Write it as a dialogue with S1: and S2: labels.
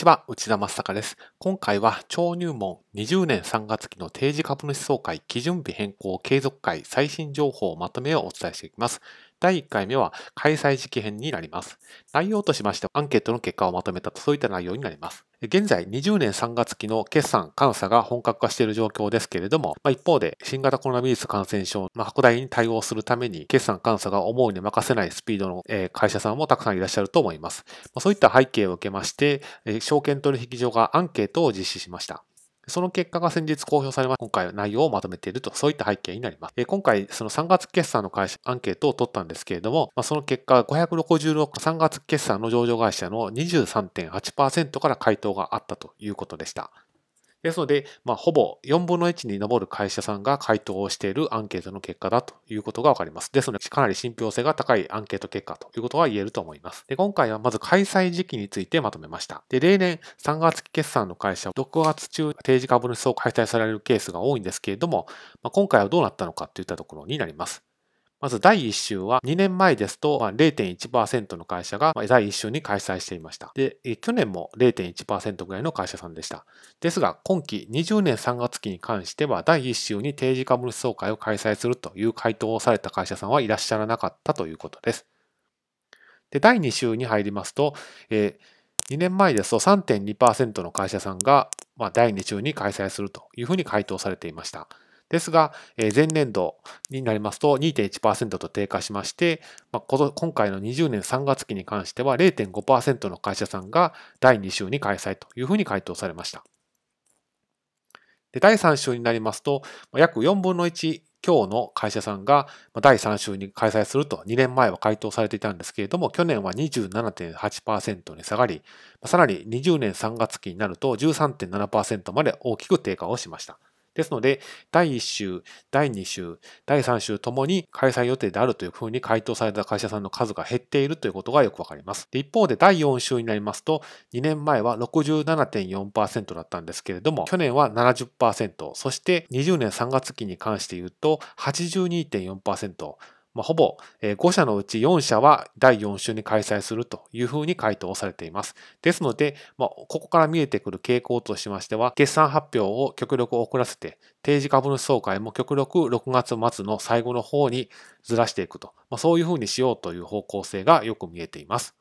S1: ちは、内田正孝です。今回は、超入門20年3月期の定時株主総会基準日変更継続会最新情報まとめをお伝えしていきます。第1回目は開催時期編になります。内容としましてはアンケートの結果をまとめたとそういった内容になります。現在20年3月期の決算監査が本格化している状況ですけれども、まあ、一方で新型コロナウイルス感染症の拡大に対応するために決算監査が思うに任せないスピードの会社さんもたくさんいらっしゃると思います。まあ、そういった背景を受けまして、証券取引所がアンケートを実施しました。その結果が先日公表されました今回は内容をまとめていると、そういった背景になります。え今回、その3月決算の会社、アンケートを取ったんですけれども、まあ、その結果、566、3月決算の上場会社の23.8%から回答があったということでした。ですので、まあ、ほぼ4分の1に上る会社さんが回答をしているアンケートの結果だということがわかります。ですので、かなり信憑性が高いアンケート結果ということが言えると思います。で今回はまず開催時期についてまとめました。で例年3月期決算の会社は6月中定時株主総開催されるケースが多いんですけれども、まあ、今回はどうなったのかといったところになります。まず第1週は2年前ですと0.1%の会社が第1週に開催していました。で、去年も0.1%ぐらいの会社さんでした。ですが、今期20年3月期に関しては第1週に定時株主総会を開催するという回答をされた会社さんはいらっしゃらなかったということです。で、第2週に入りますと、えー、2年前ですと3.2%の会社さんが、第2週に開催するというふうに回答されていました。ですが、前年度になりますと2.1%と低下しまして、今回の20年3月期に関しては0.5%の会社さんが第2週に開催というふうに回答されました。で第3週になりますと、約4分の1強の会社さんが第3週に開催すると2年前は回答されていたんですけれども、去年は27.8%に下がり、さらに20年3月期になると13.7%まで大きく低下をしました。ですので、第1週、第2週、第3週ともに開催予定であるというふうに回答された会社さんの数が減っているということがよくわかります。で一方で、第4週になりますと、2年前は67.4%だったんですけれども、去年は70%、そして20年3月期に関して言うと82.4%、まあ、ほぼ5社のうち4社は第4週に開催するというふうに回答されています。ですので、まあ、ここから見えてくる傾向としましては、決算発表を極力遅らせて、定時株主総会も極力6月末の最後の方にずらしていくと、まあ、そういうふうにしようという方向性がよく見えています。